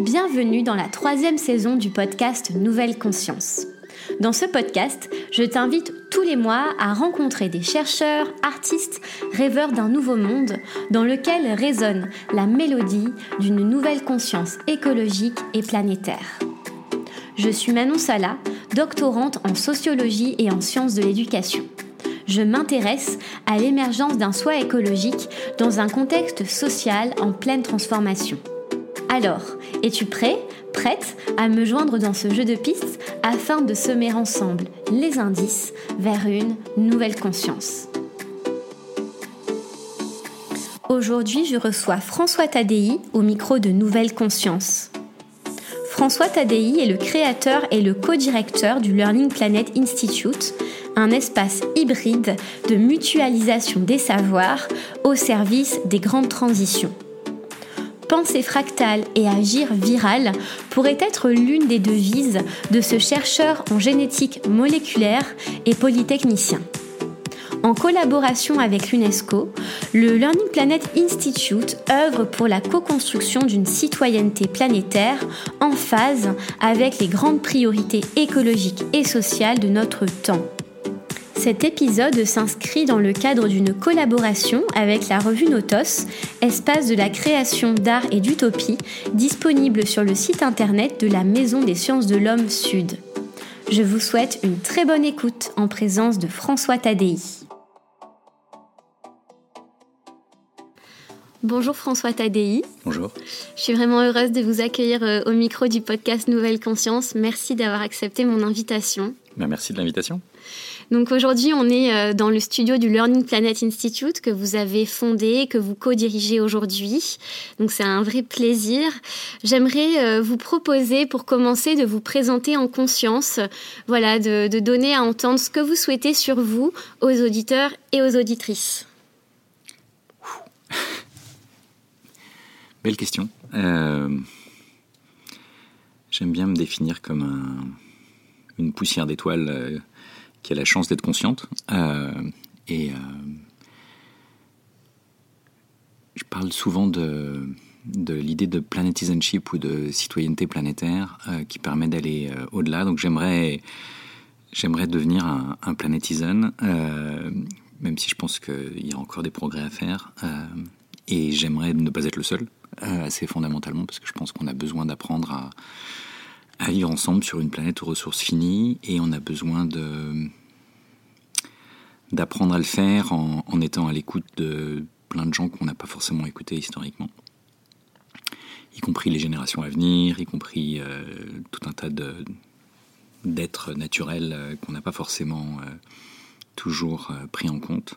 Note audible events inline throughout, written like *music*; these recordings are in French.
Bienvenue dans la troisième saison du podcast Nouvelle Conscience. Dans ce podcast, je t'invite tous les mois à rencontrer des chercheurs, artistes, rêveurs d'un nouveau monde dans lequel résonne la mélodie d'une nouvelle conscience écologique et planétaire. Je suis Manon Sala, doctorante en sociologie et en sciences de l'éducation. Je m'intéresse à l'émergence d'un soi écologique dans un contexte social en pleine transformation. Alors, es-tu prêt, prête à me joindre dans ce jeu de pistes afin de semer ensemble les indices vers une nouvelle conscience? Aujourd'hui, je reçois François Tadei au micro de Nouvelle Conscience. François Tadei est le créateur et le co-directeur du Learning Planet Institute, un espace hybride de mutualisation des savoirs au service des grandes transitions. Penser fractale et agir viral pourrait être l'une des devises de ce chercheur en génétique moléculaire et polytechnicien. En collaboration avec l'UNESCO, le Learning Planet Institute œuvre pour la co-construction d'une citoyenneté planétaire en phase avec les grandes priorités écologiques et sociales de notre temps. Cet épisode s'inscrit dans le cadre d'une collaboration avec la revue Notos, espace de la création d'art et d'utopie, disponible sur le site internet de la Maison des sciences de l'homme Sud. Je vous souhaite une très bonne écoute en présence de François Tadei. Bonjour François Tadei. Bonjour. Je suis vraiment heureuse de vous accueillir euh, au micro du podcast Nouvelle Conscience. Merci d'avoir accepté mon invitation. Ben, merci de l'invitation. Donc aujourd'hui, on est euh, dans le studio du Learning Planet Institute que vous avez fondé, que vous co-dirigez aujourd'hui. Donc c'est un vrai plaisir. J'aimerais euh, vous proposer, pour commencer, de vous présenter en conscience, voilà, de, donner à entendre ce que vous souhaitez sur vous aux auditeurs et aux auditrices. Belle question. Euh, j'aime bien me définir comme une poussière d'étoiles qui a la chance d'être consciente. Euh, et euh, je parle souvent de, l'idée de planétisanship ou de citoyenneté planétaire euh, qui permet d'aller au-delà. Donc j'aimerais, j'aimerais devenir un, un planétisan, même si je pense qu'il y a encore des progrès à faire. et j'aimerais ne pas être le seul, assez fondamentalement, parce que je pense qu'on a besoin d'apprendre à à vivre ensemble sur une planète aux ressources finies et on a besoin de d'apprendre à le faire en, étant à l'écoute de plein de gens qu'on n'a pas forcément écoutés historiquement, y compris les générations à venir, y compris euh, tout un tas d'êtres naturels euh, qu'on n'a pas forcément euh, toujours pris en compte.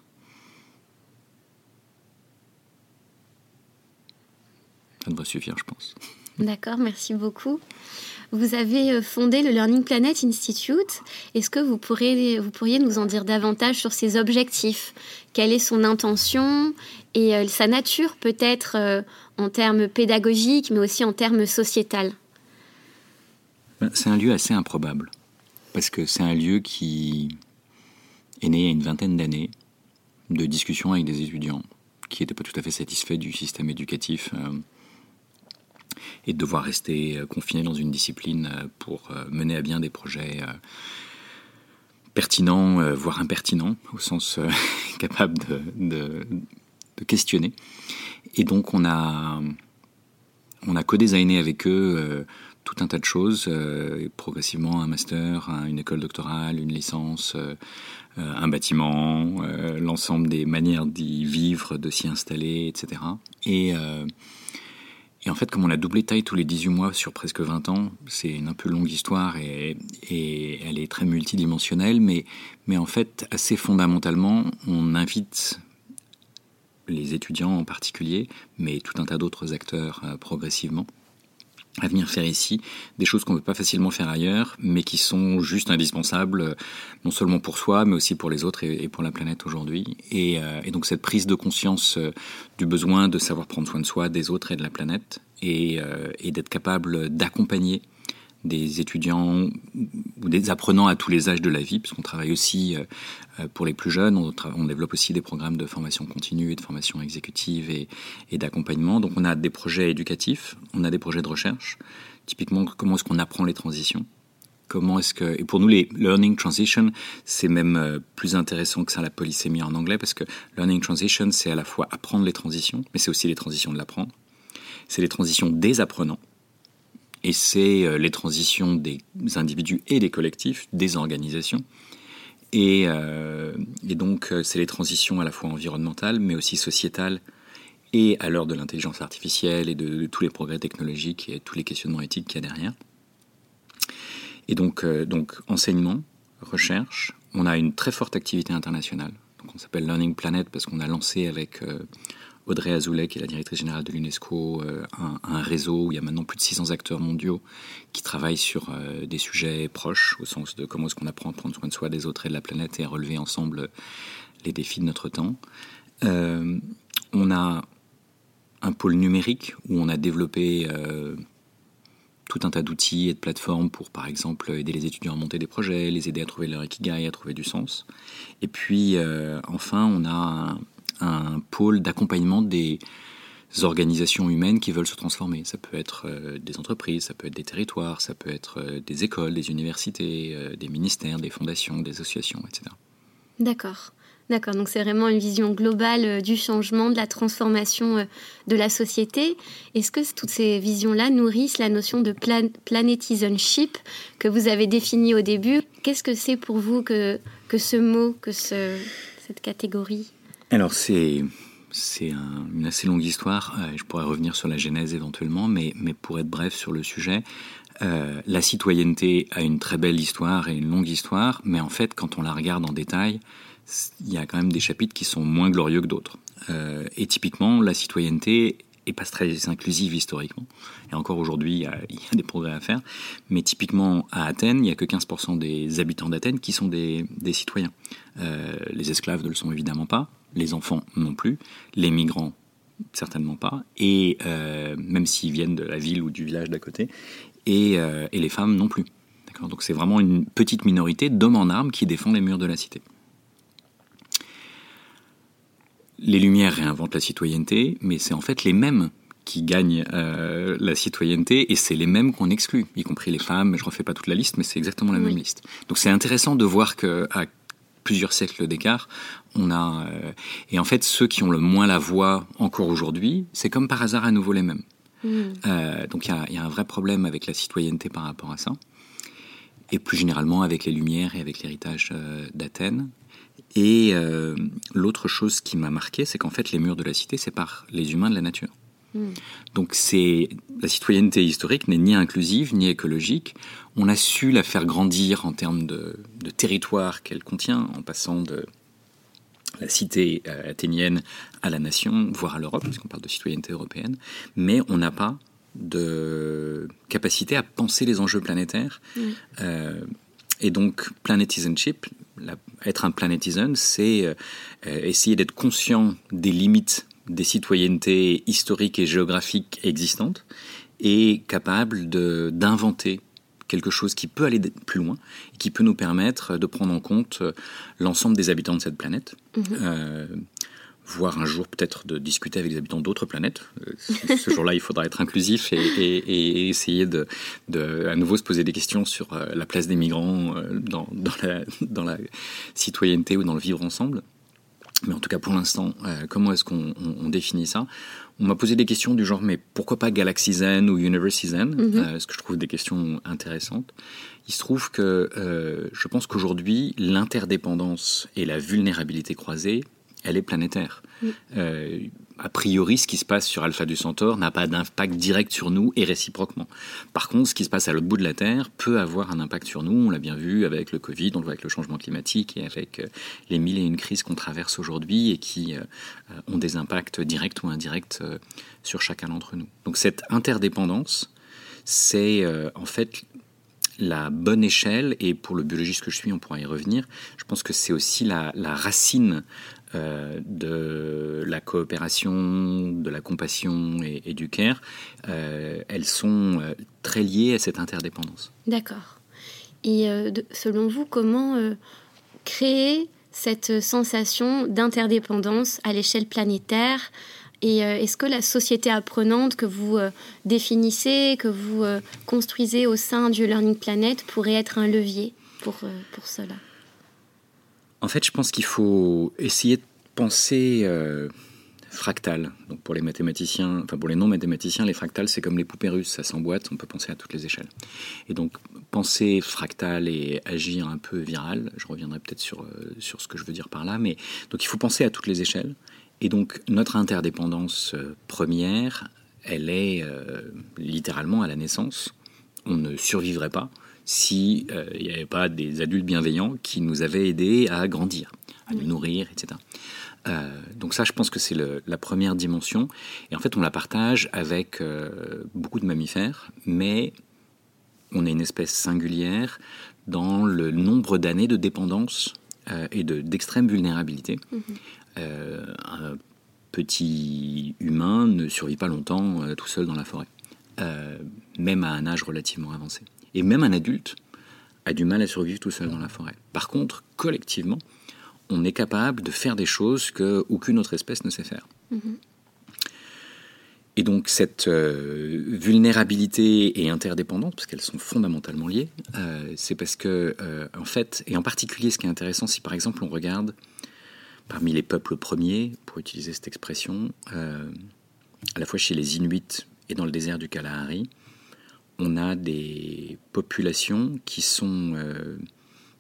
Ça devrait suffire, je pense. D'accord, merci beaucoup. Vous avez euh, fondé le Learning Planet Institute. Est-ce que vous, pourriez, nous en dire davantage sur ses objectifs? Quelle est son intention? Et euh, sa nature peut-être euh, en termes pédagogiques, mais aussi en termes sociétal? Ben, C'est un lieu assez improbable, parce que c'est un lieu qui est né il y a une vingtaine d'années de discussions avec des étudiants qui n'étaient pas tout à fait satisfaits du système éducatif et de devoir rester euh, confiné dans une discipline euh, pour euh, mener à bien des projets pertinents, voire impertinents, au sens *laughs* capable de, questionner. Et donc on a, on a co-designé avec eux tout un tas de choses, progressivement un master, une école doctorale, une licence, un bâtiment, l'ensemble des manières d'y vivre, de s'y installer, etc. Et et en fait, comme on a doublé taille tous les 18 mois sur presque 20 ans, c'est une un peu longue histoire et, elle est très multidimensionnelle, mais, en fait, assez fondamentalement, on invite les étudiants en particulier, mais tout un tas d'autres acteurs euh, progressivement, à venir faire ici des choses qu'on ne peut pas facilement faire ailleurs, mais qui sont juste indispensables, euh, non seulement pour soi, mais aussi pour les autres et, pour la planète aujourd'hui. Et, euh, donc cette prise de conscience euh, du besoin de savoir prendre soin de soi, des autres et de la planète, et, d'être capable d'accompagner des étudiants ou des apprenants à tous les âges de la vie, puisqu'on travaille aussi euh, pour les plus jeunes. On, développe aussi des programmes de formation continue et de formation exécutive et, et d'accompagnement. Donc on a des projets éducatifs, on a des projets de recherche. Typiquement, comment est-ce qu'on apprend les transitions? Comment est-ce que et pour nous les learning transition c'est même euh, plus intéressant que ça la polysémie en anglais parce que learning transition c'est à la fois apprendre les transitions mais c'est aussi les transitions de l'apprendre c'est les transitions des apprenants et c'est euh, les transitions des individus et des collectifs des organisations et, euh, donc c'est les transitions à la fois environnementales mais aussi sociétales et à l'heure de l'intelligence artificielle et de, tous les progrès technologiques et tous les questionnements éthiques qu'il y a derrière. Et donc, euh, donc enseignement, recherche, on a une très forte activité internationale. Donc on s'appelle Learning Planet parce qu'on a lancé avec euh, Audrey Azoulay, qui est la directrice générale de l'UNESCO, euh, un, un, réseau où il y a maintenant plus de 600 acteurs mondiaux qui travaillent sur euh, des sujets proches, au sens de comment est-ce qu'on apprend à prendre soin de soi, des autres et de la planète et à relever ensemble les défis de notre temps. Euh, on a un pôle numérique où on a développé tout un tas d'outils et de plateformes pour, par exemple, aider les étudiants à monter des projets, les aider à trouver leur ikigai, à trouver du sens. Et puis, enfin, on a un, un pôle d'accompagnement des organisations humaines qui veulent se transformer. Ça peut être euh, des entreprises, ça peut être des territoires, ça peut être euh, des écoles, des universités, euh, des ministères, des fondations, des associations, etc. D'accord. D'accord, donc c'est vraiment une vision globale du changement, de la transformation de la société. Est-ce que toutes ces visions-là nourrissent la notion de plan planétisanship que vous avez définie au début? Qu'est-ce que c'est pour vous que, que ce mot, que ce, cette catégorie? Alors c'est c'est un, une assez longue histoire. Euh, je pourrais revenir sur la genèse éventuellement, mais, mais pour être bref sur le sujet, euh, la citoyenneté a une très belle histoire et une longue histoire, mais en fait, quand on la regarde en détail, il y a quand même des chapitres qui sont moins glorieux que d'autres. Euh, et typiquement, la citoyenneté est pas très inclusive historiquement. Et encore aujourd'hui, il, y a *laughs* des progrès à faire. Mais typiquement, à Athènes, il n'y a que 15% des habitants d'Athènes qui sont des, des citoyens. Les esclaves ne le sont évidemment pas, les enfants non plus, les migrants certainement pas, et euh, même s'ils viennent de la ville ou du village d'à côté, et, euh, et, les femmes non plus. Donc c'est vraiment une petite minorité d'hommes en armes qui défendent les murs de la cité. Les Lumières réinventent la citoyenneté, mais c'est en fait les mêmes qui gagnent euh, la citoyenneté et c'est les mêmes qu'on exclut, y compris les femmes. Je refais pas toute la liste, mais c'est exactement la oui. même liste. Donc c'est intéressant de voir que à plusieurs siècles d'écart, on a euh, et en fait ceux qui ont le moins la voix encore aujourd'hui, c'est comme par hasard à nouveau les mêmes. Mmh. Euh, donc il y, y, a un vrai problème avec la citoyenneté par rapport à ça, et plus généralement avec les Lumières et avec l'héritage euh, d'Athènes. Et l'autre chose qui m'a marqué, c'est qu'en fait, les murs de la cité séparent les humains de la nature. Mm. Donc c'est la citoyenneté historique n'est ni inclusive ni écologique. On a su la faire grandir en termes de, de territoire qu'elle contient, en passant de la cité euh, athénienne à la nation, voire à l'Europe, puisqu'on parle de citoyenneté européenne. Mais on n'a pas de capacité à penser les enjeux planétaires. Mm. Euh, et donc, planetisanship, la, être un planetisan, c'est euh, essayer d'être conscient des limites des citoyennetés historiques et géographiques existantes et capable d'inventer quelque chose qui peut aller plus loin et qui peut nous permettre de prendre en compte l'ensemble des habitants de cette planète. Mmh. Euh, voire un jour peut-être de discuter avec les habitants d'autres planètes. Euh, ce jour-là, il faudra être inclusif et, et, et essayer de, de, à nouveau se poser des questions sur euh, la place des migrants dans, dans, la, dans la citoyenneté ou dans le vivre ensemble. Mais en tout cas, pour l'instant, euh, comment est-ce qu'on on, on définit ça? On m'a posé des questions du genre, mais pourquoi pas Galaxy Zen ou Universe Zen mm -hmm. euh, Ce que je trouve des questions intéressantes? Il se trouve que euh, je pense qu'aujourd'hui, l'interdépendance et la vulnérabilité croisée, elle est planétaire. Euh, a priori, ce qui se passe sur Alpha du Centaure n'a pas d'impact direct sur nous et réciproquement. Par contre, ce qui se passe à l'autre bout de la Terre peut avoir un impact sur nous. On l'a bien vu avec le Covid, on le voit avec le changement climatique et avec euh, les mille et une crises qu'on traverse aujourd'hui et qui euh, ont des impacts directs ou indirects euh, sur chacun d'entre nous. Donc cette interdépendance, c'est en fait la bonne échelle, et pour le biologiste que je suis, on pourra y revenir, je pense que c'est aussi la, la racine euh, de la coopération, de la compassion et, du care, euh, elles sont très liées à cette interdépendance. D'accord. Et selon vous, comment créer cette sensation d'interdépendance à l'échelle planétaire? Et est-ce que la société apprenante que vous définissez, que vous construisez au sein du Learning Planet pourrait être un levier pour, pour cela? En fait, je pense qu'il faut essayer de penser euh, fractal. Donc pour les mathématiciens, enfin pour les non-mathématiciens, les fractales, c'est comme les poupées russes, ça s'emboîte, on peut penser à toutes les échelles. Et donc penser fractal et agir un peu viral, je reviendrai peut-être sur, euh, sur ce que je veux dire par là, mais donc il faut penser à toutes les échelles. Et donc notre interdépendance euh, première, elle est littéralement à la naissance. On ne survivrait pas s'il euh, n'y avait pas des adultes bienveillants qui nous avaient aidés à grandir, à nous nourrir, etc. Euh, donc ça, je pense que c'est la première dimension. Et en fait, on la partage avec euh, beaucoup de mammifères, mais on est une espèce singulière dans le nombre d'années de dépendance et d'extrême vulnérabilité. Mm-hmm. un petit humain ne survit pas longtemps tout seul dans la forêt, même à un âge relativement avancé. Et même un adulte a du mal à survivre tout seul dans la forêt. Par contre, collectivement, on est capable de faire des choses qu'aucune autre espèce ne sait faire. Mm-hmm. Et donc cette euh, vulnérabilité et interdépendance, parce qu'elles sont fondamentalement liées, euh, c'est parce que, euh, en fait, et en particulier ce qui est intéressant, si par exemple on regarde parmi les peuples premiers, pour utiliser cette expression, à la fois chez les Inuits et dans le désert du Kalahari, on a des populations qui sont euh,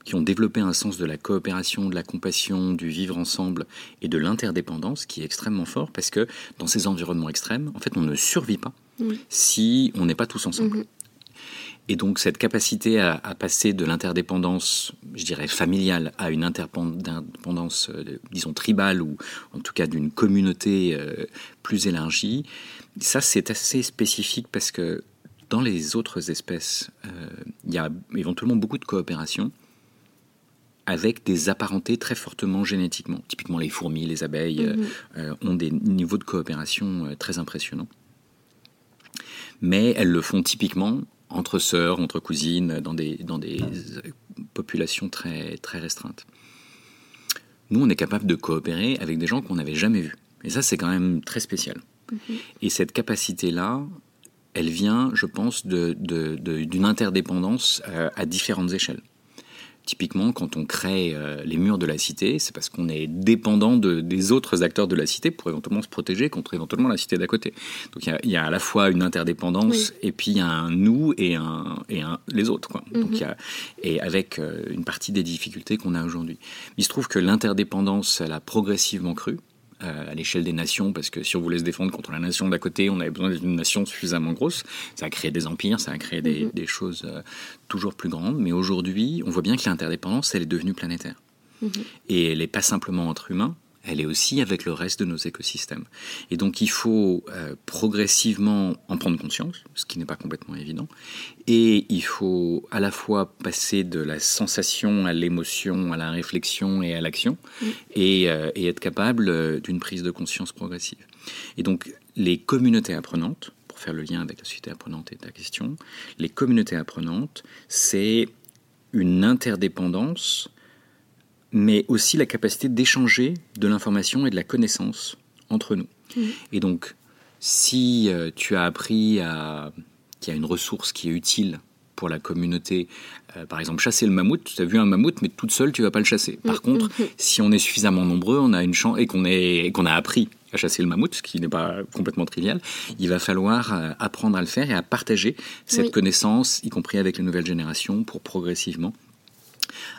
qui ont développé un sens de la coopération, de la compassion, du vivre ensemble et de l'interdépendance qui est extrêmement fort parce que dans ces environnements extrêmes, en fait, on ne survit pas si on n'est pas tous ensemble. Mhm. Et donc cette capacité à, passer de l'interdépendance, je dirais familiale, à une interdépendance, euh, disons tribale ou en tout cas d'une communauté euh, plus élargie, ça c'est assez spécifique parce que dans les autres espèces, euh, il y a éventuellement beaucoup de coopération avec des apparentés très fortement génétiquement. Typiquement, les fourmis, les abeilles mhm. euh, ont des niveaux de coopération euh, très impressionnants. Mais elles le font typiquement entre sœurs, entre cousines, dans des, dans des populations très, très restreintes. Nous, on est capable de coopérer avec des gens qu'on n'avait jamais vus. Et ça, c'est quand même très spécial. Mhm. Et cette capacité-là, elle vient, je pense, d'une de, interdépendance euh, à différentes échelles. Typiquement, quand on crée euh, les murs de la cité, c'est parce qu'on est dépendant des autres acteurs de la cité pour éventuellement se protéger contre éventuellement la cité d'à côté. Donc il y, a à la fois une interdépendance et puis il y a un nous et un, et un les autres. Quoi. Donc, mhm. et avec euh, une partie des difficultés qu'on a aujourd'hui. Il se trouve que l'interdépendance, elle a progressivement cru. Euh, à l'échelle des nations, parce que si on voulait se défendre contre la nation d'à côté, on avait besoin d'une nation suffisamment grosse. Ça a créé des empires, ça a créé des, mhm. choses euh, toujours plus grandes. Mais aujourd'hui, on voit bien que l'interdépendance, elle est devenue planétaire. Mhm. Et elle n'est pas simplement entre humains, elle est aussi avec le reste de nos écosystèmes. Et donc il faut euh, progressivement en prendre conscience, ce qui n'est pas complètement évident, et il faut à la fois passer de la sensation à l'émotion, à la réflexion et à l'action, et, euh, et, être capable euh, d'une prise de conscience progressive. Et donc les communautés apprenantes, pour faire le lien avec la société apprenante et ta question, les communautés apprenantes, c'est une interdépendance mais aussi la capacité d'échanger de l'information et de la connaissance entre nous. Mmh. Et donc, si euh, tu as appris à qu'il y a une ressource qui est utile pour la communauté, euh, par exemple chasser le mammouth, tu as vu un mammouth, mais toute seule, tu vas pas le chasser. Par mmh, contre, mmh, si on est suffisamment nombreux, on a une chance et qu'on qu'on a appris à chasser le mammouth, ce qui n'est pas complètement trivial, il va falloir euh, apprendre à le faire et à partager cette connaissance, y compris avec les nouvelles générations, pour progressivement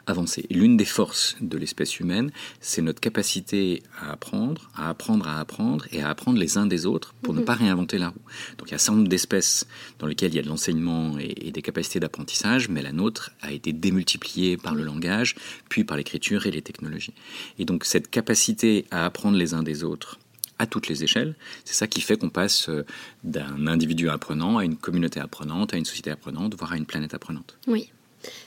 avancer. L'une des forces de l'espèce humaine, c'est notre capacité à apprendre, à apprendre à apprendre et à apprendre les uns des autres pour ne mhm. pas réinventer la roue. Donc il y a un certain nombre d'espèces dans lesquelles il y a de l'enseignement et, des capacités d'apprentissage, mais la nôtre a été démultipliée par le langage, puis par l'écriture et les technologies. Et donc cette capacité à apprendre les uns des autres, à toutes les échelles. C'est ça qui fait qu'on passe euh, d'un individu apprenant à une communauté apprenante, à une société apprenante, voire à une planète apprenante. Oui.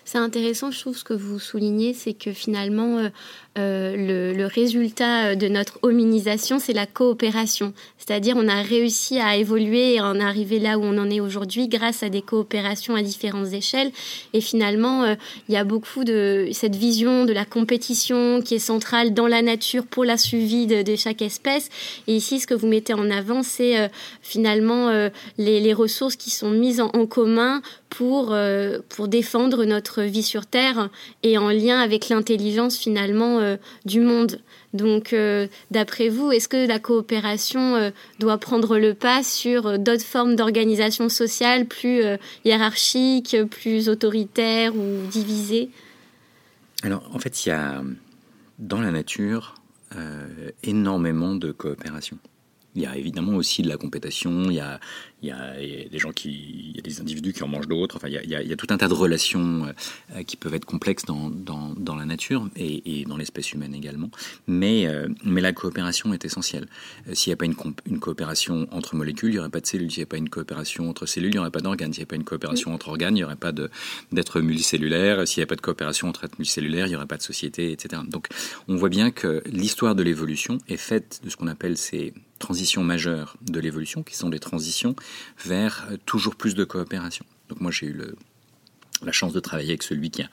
C'est intéressant, je trouve, ce que vous soulignez, c'est que finalement, euh, le, le, résultat de notre hominisation, c'est la coopération. C'est-à-dire on a réussi à évoluer et en arriver là où on en est aujourd'hui grâce à des coopérations à différentes échelles. Et finalement, il y a beaucoup de cette vision de la compétition qui est centrale dans la nature pour la suivi de, chaque espèce. Et ici, ce que vous mettez en avant, c'est finalement les, ressources qui sont mises en, en commun pour, euh, pour défendre notre vie sur Terre et en lien avec l'intelligence finalement euh, du monde. Donc, euh, d'après vous, est-ce que la coopération doit prendre le pas sur d'autres formes d'organisation sociale plus hiérarchiques, plus autoritaires ou divisées? Alors, en fait, il y a dans la nature énormément de coopération. Il y a évidemment aussi de la compétition, il y a, il y, a, des gens qui, il y a des individus qui en mangent d'autres. Enfin, il y, a, il y a, tout un tas de relations euh, qui peuvent être complexes dans, dans, dans la nature et, et dans l'espèce humaine également. Mais, euh, mais la coopération est essentielle. Euh, s'il n'y a pas une, une, coopération entre molécules, il n'y aurait pas de cellules. S'il n'y a pas une coopération entre cellules, il n'y aurait pas d'organes. S'il n'y a pas une coopération entre organes, il n'y aurait pas d'être multicellulaire. S'il n'y a pas de coopération entre êtres multicellulaires, il n'y aurait pas de société, etc. Donc, on voit bien que l'histoire de l'évolution est faite de ce qu'on appelle ces transitions majeures de l'évolution, qui sont des transitions vers toujours plus de coopération. Donc moi j'ai eu la chance de travailler avec celui qui a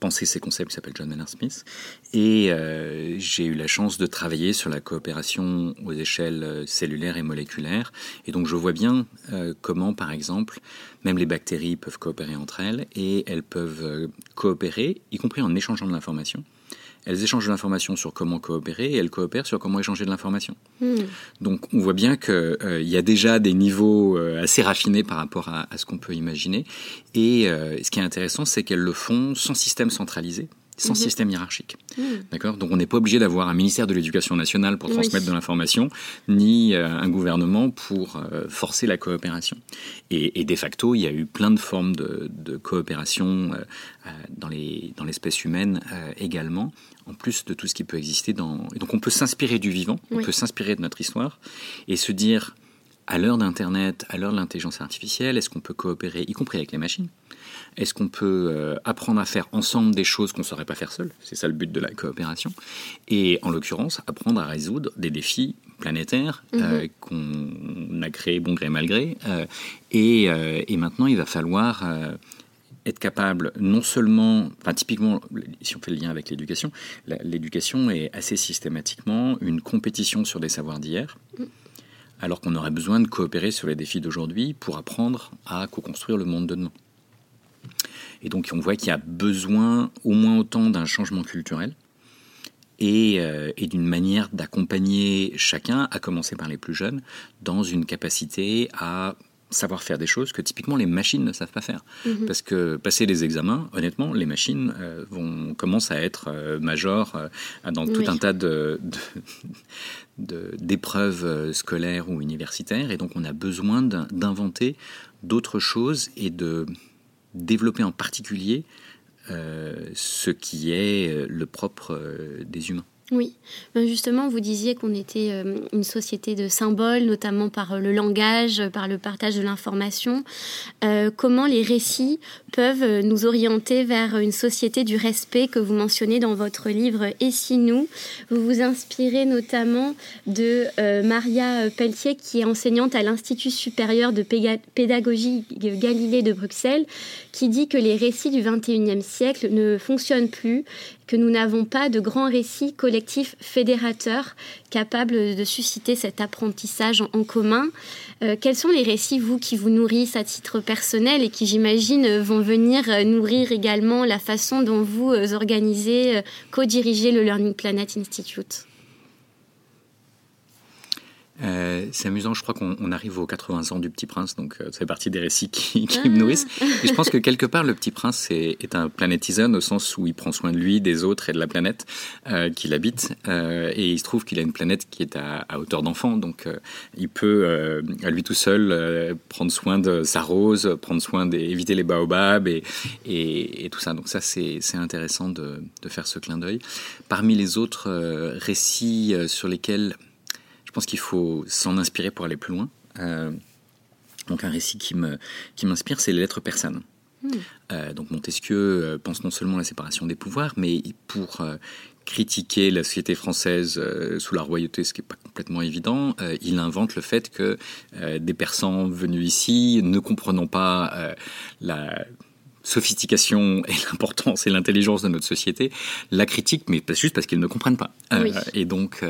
pensé ces concepts, qui s'appelle John Maynard Smith, et euh, j'ai eu la chance de travailler sur la coopération aux échelles euh, cellulaires et moléculaires. Et donc je vois bien euh, comment, par exemple, même les bactéries peuvent coopérer entre elles, et elles peuvent coopérer, y compris en échangeant de l'information, elles échangent de l'information sur comment coopérer et elles coopèrent sur comment échanger de l'information. Hmm. Donc on voit bien qu'il euh, y a déjà des niveaux euh, assez raffinés par rapport à, ce qu'on peut imaginer. Et euh, ce qui est intéressant, c'est qu'elles le font sans système centralisé sans mhm. système hiérarchique. Mhm. D'accord? Donc on n'est pas obligé d'avoir un ministère de l'Éducation nationale pour transmettre de l'information, ni euh, un gouvernement pour euh, forcer la coopération. Et, de facto, il y a eu plein de formes de, coopération euh, dans l'espèce dans humaine également, en plus de tout ce qui peut exister dans... Et donc on peut s'inspirer du vivant, on peut s'inspirer de notre histoire, et se dire, à l'heure d'Internet, à l'heure de l'intelligence artificielle, est-ce qu'on peut coopérer, y compris avec les machines? Est-ce qu'on peut euh, apprendre à faire ensemble des choses qu'on ne saurait pas faire seul? C'est ça le but de la coopération. Et en l'occurrence, apprendre à résoudre des défis planétaires euh, mhm. qu'on a créés bon gré mal gré. Euh, et, et, maintenant, il va falloir être capable non seulement, enfin typiquement, si on fait le lien avec l'éducation, l'éducation est assez systématiquement une compétition sur des savoirs d'hier. Mm. alors qu'on aurait besoin de coopérer sur les défis d'aujourd'hui pour apprendre à co-construire le monde de demain. Et donc on voit qu'il y a besoin au moins autant d'un changement culturel et, euh, d'une manière d'accompagner chacun, à commencer par les plus jeunes, dans une capacité à savoir faire des choses que typiquement les machines ne savent pas faire. Mhm. Parce que passer les examens, honnêtement, les machines euh, vont, commencent à être euh, majors dans tout un tas de, d'épreuves scolaires ou universitaires. Et donc on a besoin d'inventer d'autres choses et de développer en particulier euh, ce qui est euh, le propre euh, des humains. Oui, ben, justement, vous disiez qu'on était euh, une société de symboles, notamment par euh, le langage, par le partage de l'information. Euh, comment les récits peuvent nous orienter vers une société du respect que vous mentionnez dans votre livre Et si nous? Vous vous inspirez notamment de Maria Pelletier, qui est enseignante à l'Institut supérieur de pédagogie Galilée de Bruxelles, qui dit que les récits du XXIe siècle ne fonctionnent plus que nous n'avons pas de grands récits collectifs fédérateurs capables de susciter cet apprentissage en, commun. Euh, quels sont les récits, vous, qui vous nourrissent à titre personnel et qui, j'imagine, vont venir euh, nourrir également la façon dont vous euh, organisez, co-dirigez le Learning Planet Institute? Euh, c'est amusant, je crois qu'on arrive aux 80 ans du Petit Prince, donc euh, ça fait partie des récits qui, qui me nourrissent. Ah. Et je pense que quelque part, le Petit Prince est, est, un planétisone au sens où il prend soin de lui, des autres et de la planète euh, qu'il habite. Euh, et il se trouve qu'il a une planète qui est à, à hauteur d'enfant, donc il peut à lui tout seul prendre soin de sa rose, prendre soin d'éviter les baobabs et, et, et, tout ça. Donc ça, c'est intéressant de, de, faire ce clin d'œil. Parmi les autres récits sur lesquels pense qu'il faut s'en inspirer pour aller plus loin. Euh, donc un récit qui me qui m'inspire, c'est les lettres persanes. Hmm. Euh, donc Montesquieu euh, pense non seulement à la séparation des pouvoirs, mais pour critiquer la société française sous la royauté, ce qui n'est pas complètement évident, il invente le fait que des persans venus ici, ne comprenant pas la sophistication *laughs* et l'importance et l'intelligence de notre société, la critiquent, mais juste parce qu'ils ne comprennent pas. et donc,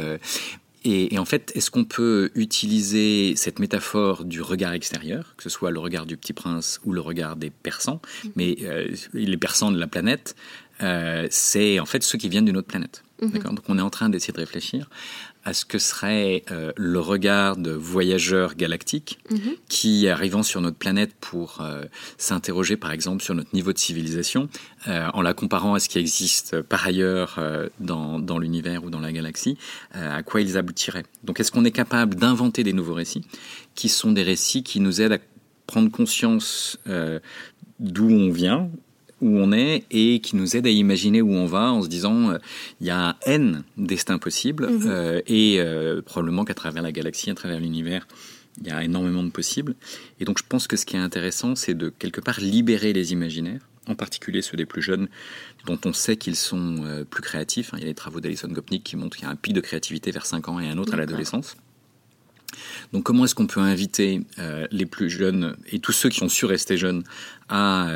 et, en fait, est-ce qu'on peut utiliser cette métaphore du regard extérieur, que ce soit le regard du petit prince ou le regard des persans, mm-hmm. mais euh, les persans de la planète, euh, c'est en fait ceux qui viennent d'une autre planète. Mm-hmm. Donc on est en train d'essayer de réfléchir à ce que serait euh, le regard de voyageurs galactiques mhm. qui, arrivant sur notre planète pour euh, s'interroger par exemple sur notre niveau de civilisation, euh, en la comparant à ce qui existe par ailleurs dans, dans l'univers ou dans la galaxie, à quoi ils aboutiraient. Donc est-ce qu'on est capable d'inventer des nouveaux récits qui sont des récits qui nous aident à prendre conscience d'où on vient, où on est et qui nous aide à imaginer où on va en se disant euh, il y a un N destins possibles mhm. euh, et euh, probablement qu'à travers la galaxie, à travers l'univers, il y a énormément de possibles. Et donc je pense que ce qui est intéressant, c'est de quelque part libérer les imaginaires, en particulier ceux des plus jeunes, dont on sait qu'ils sont plus créatifs. Il y a les travaux d'Alison Gopnik qui montrent qu'il y a un pic de créativité vers 5 ans et un autre à l'adolescence. Donc comment est-ce qu'on peut inviter les plus jeunes et tous ceux qui ont su rester jeunes à,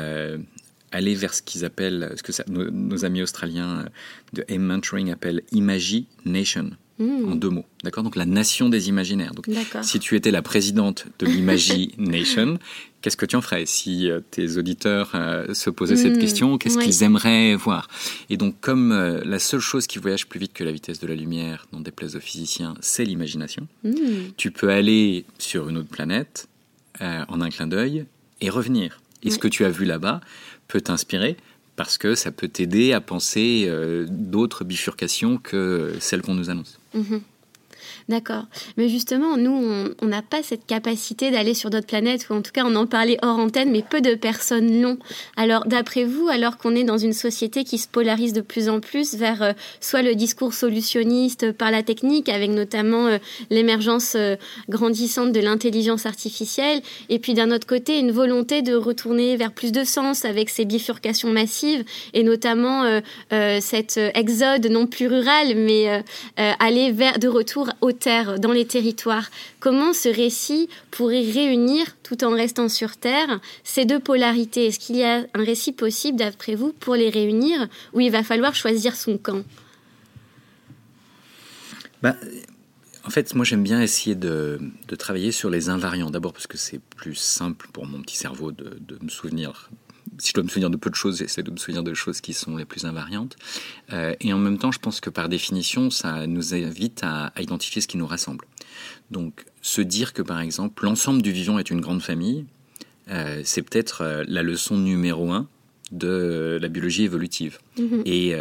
aller vers ce qu'ils appellent, ce que nos, amis australiens de M Mentoring appellent Imagination. Hmm. En deux mots, d'accord? Donc la nation des imaginaires. Donc, si tu étais la présidente de l'Imagination, *laughs* qu'est-ce que tu en ferais si euh, tes auditeurs euh, se posaient cette hmm. question? Qu'est-ce qu'ils aimeraient voir? Et donc, comme euh, la seule chose qui voyage plus vite que la vitesse de la lumière, dans des places de physiciens, c'est l'imagination, hmm. tu peux aller sur une autre planète en un clin d'œil et revenir. Et ce que tu as vu là-bas peut t'inspirer parce que ça peut t'aider à penser euh, d'autres bifurcations que celles qu'on nous annonce. Mhm. D'accord. Mais justement, nous, on n'a pas cette capacité d'aller sur d'autres planètes, ou en tout cas, on en parlait hors antenne, mais peu de personnes l'ont. Alors, d'après vous, alors qu'on est dans une société qui se polarise de plus en plus vers euh, soit le discours solutionniste par la technique, avec notamment euh, l'émergence euh, grandissante de l'intelligence artificielle, et puis d'un autre côté, une volonté de retourner vers plus de sens avec ces bifurcations massives, et notamment cet exode non plus rural, mais aller vers de retour au terre, dans les territoires. Comment ce récit pourrait réunir, tout en restant sur Terre, ces deux polarités? Est-ce qu'il y a un récit possible, d'après vous, pour les réunir, où il va falloir choisir son camp? Bah, En fait, moi j'aime bien essayer de, travailler sur les invariants. D'abord parce que c'est plus simple pour mon petit cerveau de me souvenir si je dois me souvenir de peu de choses, j'essaie de me souvenir de choses qui sont les plus invariantes. Euh, et en même temps, je pense que par définition, ça nous invite à, identifier ce qui nous rassemble. Donc, se dire que par exemple, l'ensemble du vivant est une grande famille, euh, c'est peut-être euh, la leçon numéro un de la biologie évolutive. Mm-hmm. Et,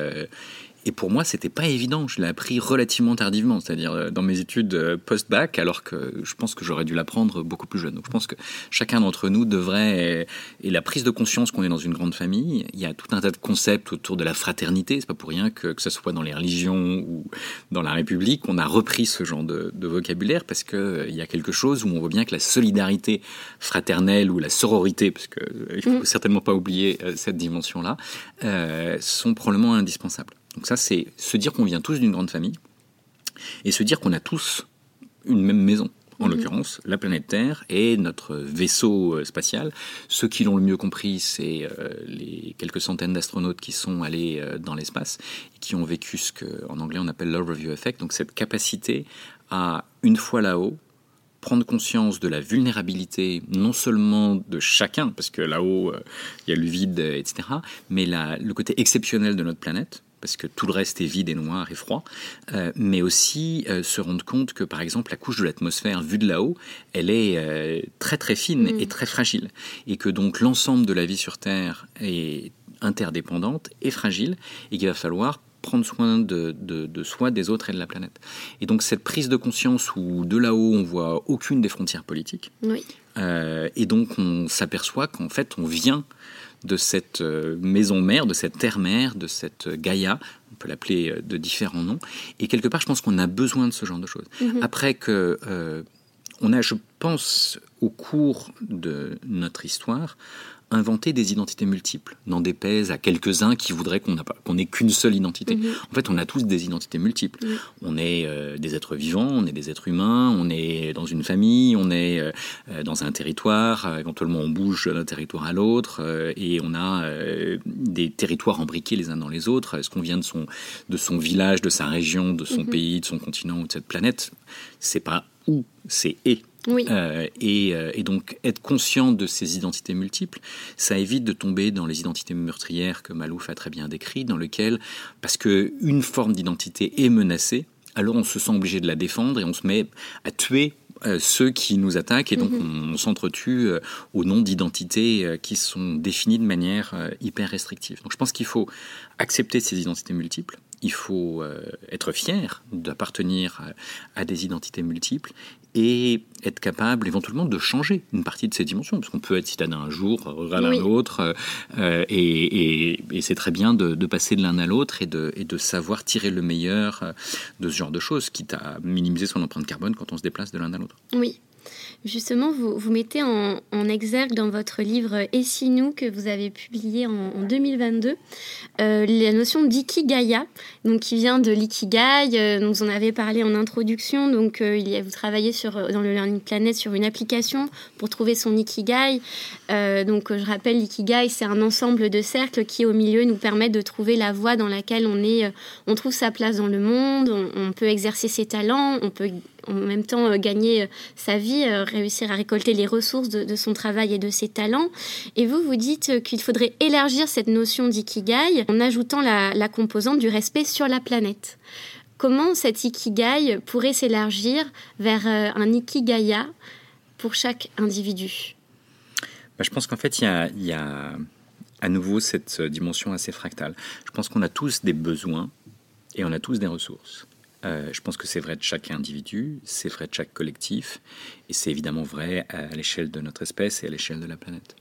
et pour moi, c'était pas évident. Je l'ai appris relativement tardivement, c'est-à-dire euh, dans mes études euh, post-bac, alors que je pense que j'aurais dû l'apprendre beaucoup plus jeune. Donc je pense que chacun d'entre nous devrait, et la prise de conscience qu'on est dans une grande famille, il y a tout un tas de concepts autour de la fraternité. C'est pas pour rien que, que ce soit dans les religions ou dans la République, on a repris ce genre de, vocabulaire parce qu'il euh, il y a quelque chose où on voit bien que la solidarité fraternelle ou la sororité, parce qu'il ne faut mm. certainement pas oublier cette dimension-là, sont probablement indispensables. Donc ça, c'est se dire qu'on vient tous d'une grande famille et se dire qu'on a tous une même maison. En mhm. l'occurrence, la planète Terre et notre vaisseau euh, spatial. Ceux qui l'ont le mieux compris, c'est euh, les quelques centaines d'astronautes qui sont allés euh, dans l'espace et qui ont vécu ce qu'en anglais on appelle l'overview effect, donc cette capacité à, une fois là-haut, prendre conscience de la vulnérabilité, non seulement de chacun, parce que là-haut, il y a le vide, etc., mais le côté exceptionnel de notre planète, parce que tout le reste est vide et noir et froid, euh, mais aussi euh, se rendre compte que, par exemple, la couche de l'atmosphère vue de là-haut, elle est euh, très très fine mm. et très fragile, et que donc l'ensemble de la vie sur Terre est interdépendante et fragile, et qu'il va falloir prendre soin de, de, soi, des autres et de la planète. Et donc cette prise de conscience où de là-haut on voit aucune des frontières politiques, et donc on s'aperçoit qu'en fait on vient de cette euh, maison mère, de cette terre mère, de cette Gaïa, on peut l'appeler euh, de différents noms. Et quelque part, je pense qu'on a besoin de ce genre de choses. Mhm. Après que euh, on a, je pense, au cours de notre histoire, inventer des identités multiples, n'en déplaise à quelques-uns qui voudraient qu'on qu'on n'ait qu'une seule identité. Mhm. En fait, on a tous des identités multiples. On est euh, des êtres vivants, on est des êtres humains, on est dans une famille, on est euh, euh, dans un territoire. Éventuellement, on bouge d'un territoire à l'autre et on a des territoires embriqués les uns dans les autres. Est-ce qu'on vient de son, de son village, de sa région, de son mhm. pays, de son continent ou de cette planète? C'est pas où, c'est et. Oui. Euh, euh, et, donc être conscient de ces identités multiples, ça évite de tomber dans les identités meurtrières que Malouf a très bien décrit, dans lesquelles, parce qu'une forme d'identité est menacée, alors on se sent obligé de la défendre et on se met à tuer euh, ceux qui nous attaquent et donc mhm. on, s'entretue au nom d'identités qui sont définies de manière hyper restrictive. Donc je pense qu'il faut accepter ces identités multiples, il faut être fier d'appartenir à des identités multiples et être capable éventuellement de changer une partie de ces dimensions, parce qu'on peut être citadin un jour, rural un autre, euh, et, c'est très bien de, passer de l'un à l'autre et de, et de savoir tirer le meilleur euh, de ce genre de choses, quitte à minimiser son empreinte carbone quand on se déplace de l'un à l'autre. Oui, Justement, vous, mettez en, exergue dans votre livre Et si nous, que vous avez publié en, 2022, euh, la notion d'ikigaia, donc qui vient de l'ikigai, euh, vous en avez parlé en introduction. Donc, euh, il y a, vous travaillez sur, dans le Learning Planet sur une application pour trouver son ikigai. donc, je rappelle, l'ikigai, c'est un ensemble de cercles qui, au milieu, nous permettent de trouver la voie dans laquelle on, est, on trouve sa place dans le monde, on peut exercer ses talents, on peut en même temps euh, gagner euh, sa vie, euh, réussir à récolter les ressources de, son travail et de ses talents. Et vous, vous dites qu'il faudrait élargir cette notion d'ikigai en ajoutant la, composante du respect sur la planète. Comment cet ikigai pourrait s'élargir vers un ikigaya pour chaque individu? Bah, Je pense qu'en fait, il y a à nouveau cette dimension assez fractale. Je pense qu'on a tous des besoins et on a tous des ressources. Euh, je pense que c'est vrai de chaque individu, c'est vrai de chaque collectif, et c'est évidemment vrai à l'échelle de notre espèce et à l'échelle de la planète.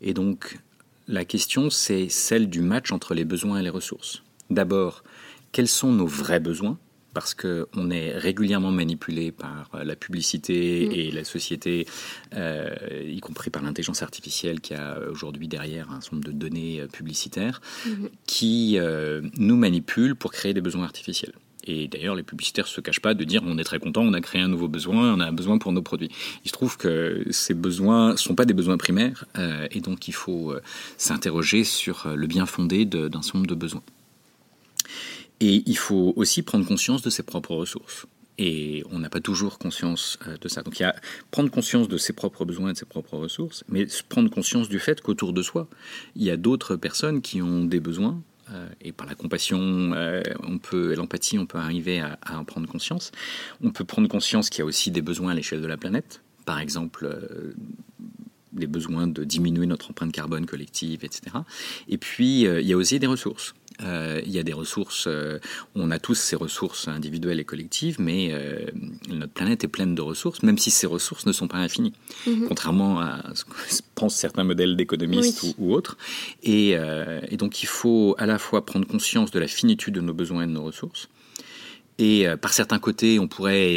Et donc, la question, c'est celle du match entre les besoins et les ressources. D'abord, quels sont nos vrais besoins? Parce qu'on est régulièrement manipulé par la publicité mm. et la société, euh, y compris par l'intelligence artificielle qui a aujourd'hui derrière un certain nombre de données publicitaires, mm-hmm. qui euh, nous manipulent pour créer des besoins artificiels. Et d'ailleurs, les publicitaires ne se cachent pas de dire on est très content, on a créé un nouveau besoin, on a un besoin pour nos produits. Il se trouve que ces besoins ne sont pas des besoins primaires, euh, et donc il faut euh, s'interroger sur euh, le bien fondé d'un certain nombre de besoins. Et il faut aussi prendre conscience de ses propres ressources. Et on n'a pas toujours conscience de ça. Donc il y a prendre conscience de ses propres besoins et de ses propres ressources, mais prendre conscience du fait qu'autour de soi, il y a d'autres personnes qui ont des besoins et par la compassion, euh, on peut, l'empathie, on peut arriver à, en prendre conscience. On peut prendre conscience qu'il y a aussi des besoins à l'échelle de la planète. Par exemple, euh, les besoins de diminuer notre empreinte carbone collective, etc. Et puis, il y a aussi des ressources. Euh, il y a des ressources, euh, on a tous ces ressources individuelles et collectives, mais euh, notre planète est pleine de ressources, même si ces ressources ne sont pas infinies, mhm. contrairement à ce que *laughs* pensent certains modèles d'économistes ou, autres. Et, et, donc il faut à la fois prendre conscience de la finitude de nos besoins et de nos ressources, et euh, par certains côtés, on pourrait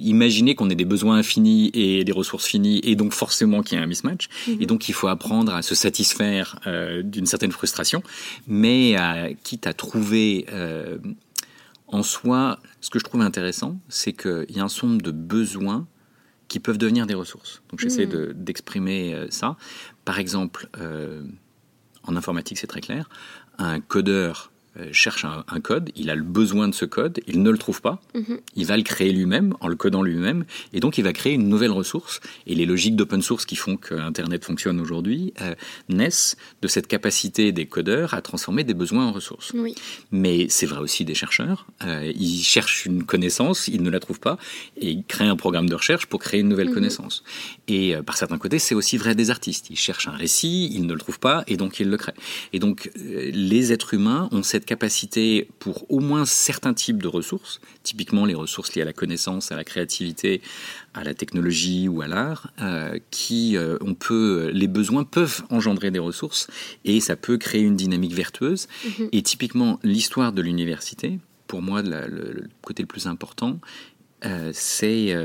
imaginer qu'on ait des besoins infinis et des ressources finies, et donc forcément qu'il y a un mismatch. Mhm. Et donc il faut apprendre à se satisfaire euh, d'une certaine frustration, mais à, quitte à trouver euh, en soi, ce que je trouve intéressant, c'est qu'il y a un nombre de besoins qui peuvent devenir des ressources. Donc j'essaie mhm. d'exprimer ça. Par exemple, en informatique, c'est très clair, un codeur euh, cherche un, code, il a le besoin de ce code, il ne le trouve pas, mhm. il va le créer lui-même en le codant lui-même, et donc il va créer une nouvelle ressource. Et les logiques d'open source qui font que Internet fonctionne aujourd'hui euh, naissent de cette capacité des codeurs à transformer des besoins en ressources. Mais c'est vrai aussi des chercheurs. Euh, ils cherchent une connaissance, ils ne la trouvent pas, et ils créent un programme de recherche pour créer une nouvelle mhm. connaissance. Et par certains côtés, c'est aussi vrai des artistes. Ils cherchent un récit, ils ne le trouvent pas, et donc ils le créent. Et donc les êtres humains ont cette capacité pour au moins certains types de ressources, typiquement les ressources liées à la connaissance, à la créativité, à la technologie ou à l'art, euh, qui euh, on peut, les besoins peuvent engendrer des ressources et ça peut créer une dynamique vertueuse. Mhm. Et typiquement l'histoire de l'université, pour moi le, côté le plus important, euh, c'est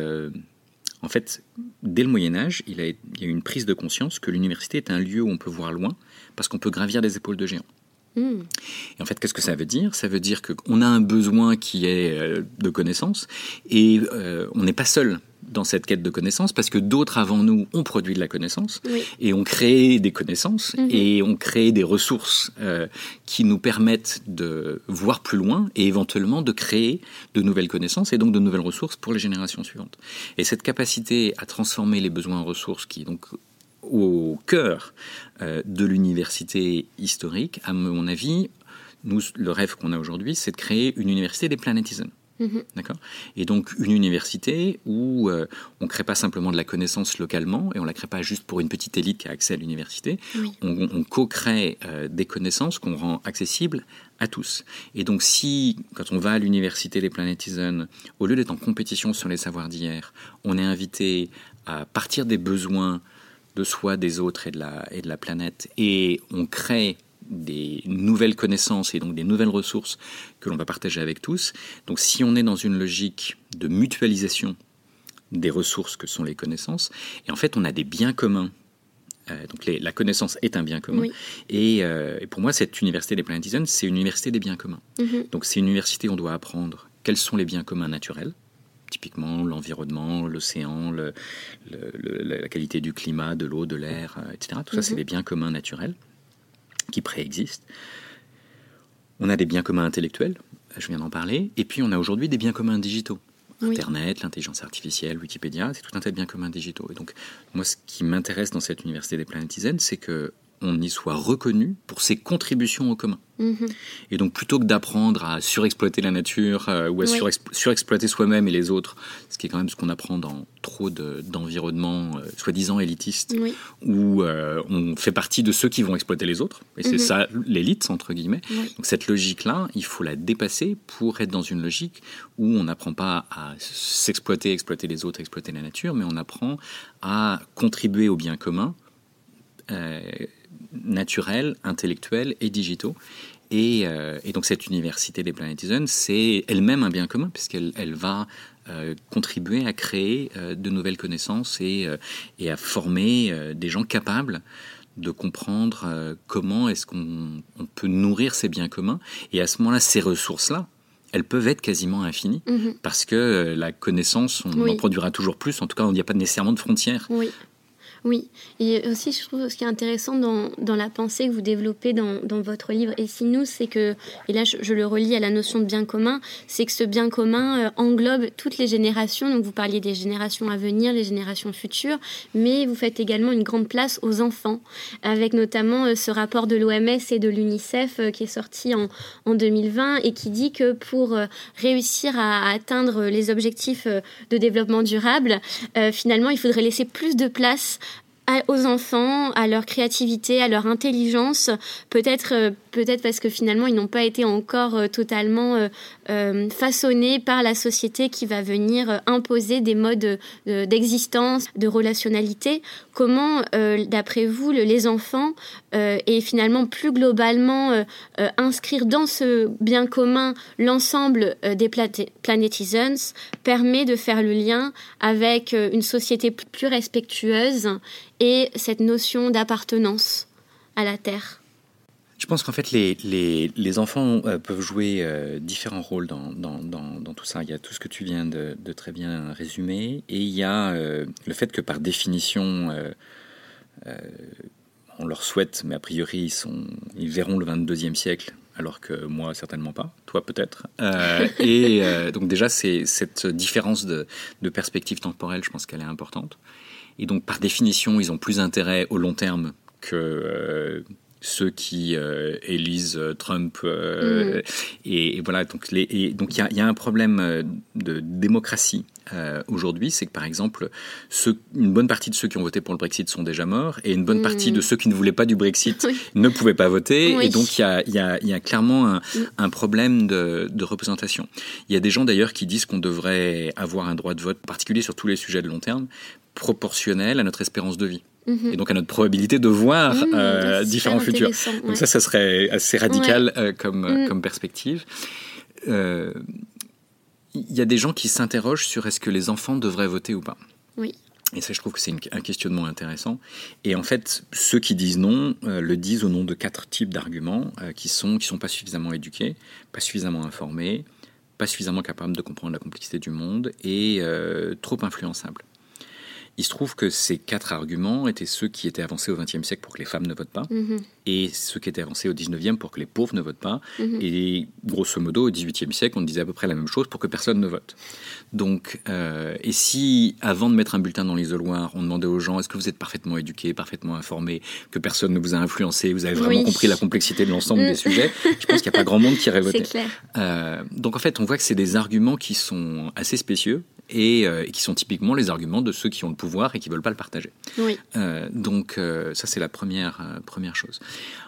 En fait, dès le Moyen Âge, il, a, il y a eu une prise de conscience que l'université est un lieu où on peut voir loin, parce qu'on peut gravir des épaules de géants. Et en fait, qu'est-ce que ça veut dire? Ça veut dire qu'on a un besoin qui est euh, de connaissance et euh, on n'est pas seul dans cette quête de connaissance parce que d'autres avant nous ont produit de la connaissance Oui. et ont créé des connaissances Mhm. et ont créé des ressources euh, qui nous permettent de voir plus loin et éventuellement de créer de nouvelles connaissances et donc de nouvelles ressources pour les générations suivantes. Et cette capacité à transformer les besoins en ressources qui est donc au cœur euh, de l'université historique, à mon avis, nous, le rêve qu'on a aujourd'hui, c'est de créer une université des planetizens. Mhm. D'accord? Et donc une université où euh, on ne crée pas simplement de la connaissance localement et on ne la crée pas juste pour une petite élite qui a accès à l'université. Oui. On, on co-crée euh, des connaissances qu'on rend accessibles à tous. Et donc si, quand on va à l'université des Planetizens, au lieu d'être en compétition sur les savoirs d'hier, on est invité à partir des besoins de soi, des autres et de la, et de la planète, et on crée des nouvelles connaissances et donc des nouvelles ressources que l'on va partager avec tous. Donc si on est dans une logique de mutualisation des ressources que sont les connaissances, et en fait on a des biens communs. Euh, donc les- la connaissance est un bien commun. Oui. Et, euh, et pour moi, cette université des Planetizens, c'est une université des biens communs. Mhm. Donc c'est une université où on doit apprendre quels sont les biens communs naturels, typiquement l'environnement, l'océan, le- le- le- la qualité du climat, de l'eau, de l'air, euh, etc. Tout ça, c'est Mhm. des biens communs naturels qui préexistent. On a des biens communs intellectuels, je viens d'en parler, et puis on a aujourd'hui des biens communs digitaux. Oui. Internet, l'intelligence artificielle, Wikipédia, c'est tout un tas de biens communs digitaux. Et donc, moi, ce qui m'intéresse dans cette université des Planetizens, c'est que on y soit reconnu pour ses contributions au commun. Mhm. Et donc, plutôt que d'apprendre à surexploiter la nature euh, ou à Oui. surexploiter soi-même et les autres, ce qui est quand même ce qu'on apprend dans trop de- d'environnements euh, soi-disant élitistes, Oui. où euh, on fait partie de ceux qui vont exploiter les autres, et c'est Mhm. ça l'élite, entre guillemets. Oui. Donc cette logique-là, il faut la dépasser pour être dans une logique où on n'apprend pas à s'exploiter, exploiter les autres, exploiter la nature, mais on apprend à contribuer au bien commun naturels, intellectuels et digitaux. Et, euh, et donc cette université des Planetizens, c'est elle-même un bien commun, puisqu'elle elle va euh, contribuer à créer euh, de nouvelles connaissances et, et à former des gens capables de comprendre comment est-ce qu'on on peut nourrir ces biens communs. Et à ce moment-là, ces ressources-là, elles peuvent être quasiment infinies, Mhm. parce que la connaissance, on Oui. en produira toujours plus. En tout cas, il n'y a pas nécessairement de frontières. Oui. Oui, et aussi je trouve ce qui est intéressant dans, la pensée que vous développez dans, votre livre Et si nous, c'est que, et là je, le relie à la notion de bien commun, c'est que ce bien commun euh, englobe toutes les générations, donc vous parliez des générations à venir, les générations futures, mais vous faites également une grande place aux enfants, avec notamment euh, ce rapport de l'OMS et de l'UNICEF euh, qui est sorti en, en 2020 et qui dit que pour réussir à, atteindre les objectifs de développement durable, finalement il faudrait laisser plus de place aux enfants, à leur créativité, à leur intelligence, peut-être euh, peut-être parce que finalement ils n'ont pas été encore euh, totalement euh, par la société qui va venir euh, imposer des modes euh, d'existence, de relationnalité. Comment, euh, d'après vous, le- les enfants et finalement plus globalement inscrire dans ce bien commun l'ensemble des planetizens permet de faire le lien avec une société plus respectueuse et cette notion d'appartenance à la Terre. Je pense qu'en fait, les, les, les enfants euh, peuvent jouer euh, différents rôles dans, dans, dans, dans tout ça? Il y a tout ce que tu viens de, de très bien résumer, et il y a euh, le fait que par définition, on leur souhaite, mais a priori, ils, sont, ils verront le 22e siècle, alors que moi, certainement pas, toi peut-être. *laughs* Et donc déjà, c'est cette différence de, de perspective temporelle, je pense qu'elle est importante. Et donc, par définition, ils ont plus intérêt au long terme que ceux qui euh, élisent euh, Trump. euh, et, et voilà, donc il y a, il y a un problème de démocratie euh, aujourd'hui, c'est que par exemple, ceux, une bonne partie de ceux qui ont voté pour le Brexit sont déjà morts, et une bonne Mm. partie de ceux qui ne voulaient pas du Brexit Oui. ne pouvaient pas voter, Oui. et donc il y a, il y a- il y a clairement un, Mm. un problème de, de représentation. Il y a des gens d'ailleurs qui disent qu'on devrait avoir un droit de vote, particulier sur tous les sujets de long terme, proportionnel à notre espérance de vie. Mhm. Et donc à notre probabilité de voir Mmh, euh, différents futurs. Donc ça, ça serait assez radical euh, comme, Mm. comme perspective. Euh, Il y a des gens qui s'interrogent sur est-ce que les enfants devraient voter ou pas. Oui. Et ça, je trouve que c'est un questionnement intéressant. Et en fait, ceux qui disent non le disent au nom de quatre types d'arguments qui sont qui sont pas suffisamment éduqués, pas suffisamment informés, pas suffisamment capables de comprendre la complexité du monde et trop influençables. Il se trouve que ces quatre arguments étaient ceux qui étaient avancés au XXe siècle pour que les femmes ne votent pas, Mhm. et ceux qui étaient avancés au XIXe pour que les pauvres ne votent pas, Mhm. et grosso modo au XVIIIe siècle on disait à peu près la même chose pour que personne ne vote. Donc, euh, et si avant de mettre un bulletin dans l'isoloir, on demandait aux gens est-ce que vous êtes parfaitement éduqués, parfaitement informés, que personne ne vous a influencé, vous avez vraiment Oui. compris la complexité de l'ensemble Mm. des sujets, je pense qu'il n'y a pas grand monde qui irait *laughs* voter. Clair. Euh, donc en fait, on voit que c'est des arguments qui sont assez spécieux et, euh, et qui sont typiquement les arguments de ceux qui ont le pouvoir et qui veulent pas le partager. Oui. Euh, donc euh, ça c'est la première première chose.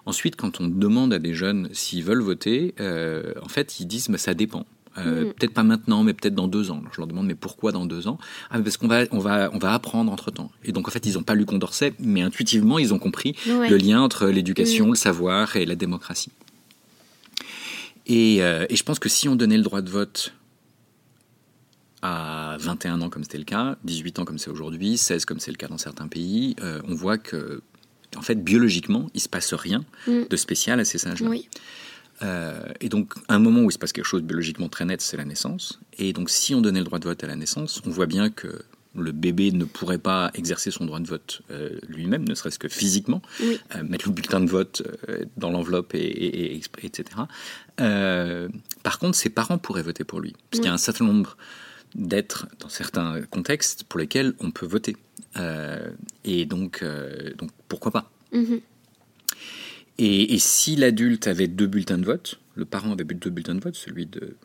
Ensuite, quand on demande à des jeunes s'ils veulent voter, en fait ils disent bah, ça dépend. Euh, Mhm. Peut-être pas maintenant, mais peut-être dans deux ans. Alors, je leur demande mais pourquoi dans deux ans? Ah mais parce qu'on va on va on va apprendre entre temps. Et donc en fait ils n'ont pas lu Condorcet, mais intuitivement ils ont compris Ouais. le lien entre l'éducation, Mhm. le savoir et la démocratie. Et, euh, et je pense que si on donnait le droit de vote à 21 ans comme c'était le cas, 18 ans comme c'est aujourd'hui, 16 comme c'est le cas dans certains pays, euh, on voit que en fait biologiquement il se passe rien Mm. de spécial à ces singes-là. Oui. Euh, et donc, un moment où il se passe quelque chose biologiquement très net, c'est la naissance. Et donc, si on donnait le droit de vote à la naissance, on voit bien que le bébé ne pourrait pas exercer son droit de vote euh, lui-même, ne serait-ce que physiquement, Oui. Euh, mettre le bulletin de vote euh, dans l'enveloppe, et, et- et- etc. Par contre, ses parents pourraient voter pour lui, parce qu'il y a Oui. un certain nombre d'êtres dans certains contextes pour lesquels on peut voter. Euh, et donc, euh, donc, pourquoi pas? Mhm. et, et si l'adulte avait deux bulletins de vote, le parent avait deux bulletins de vote, celui de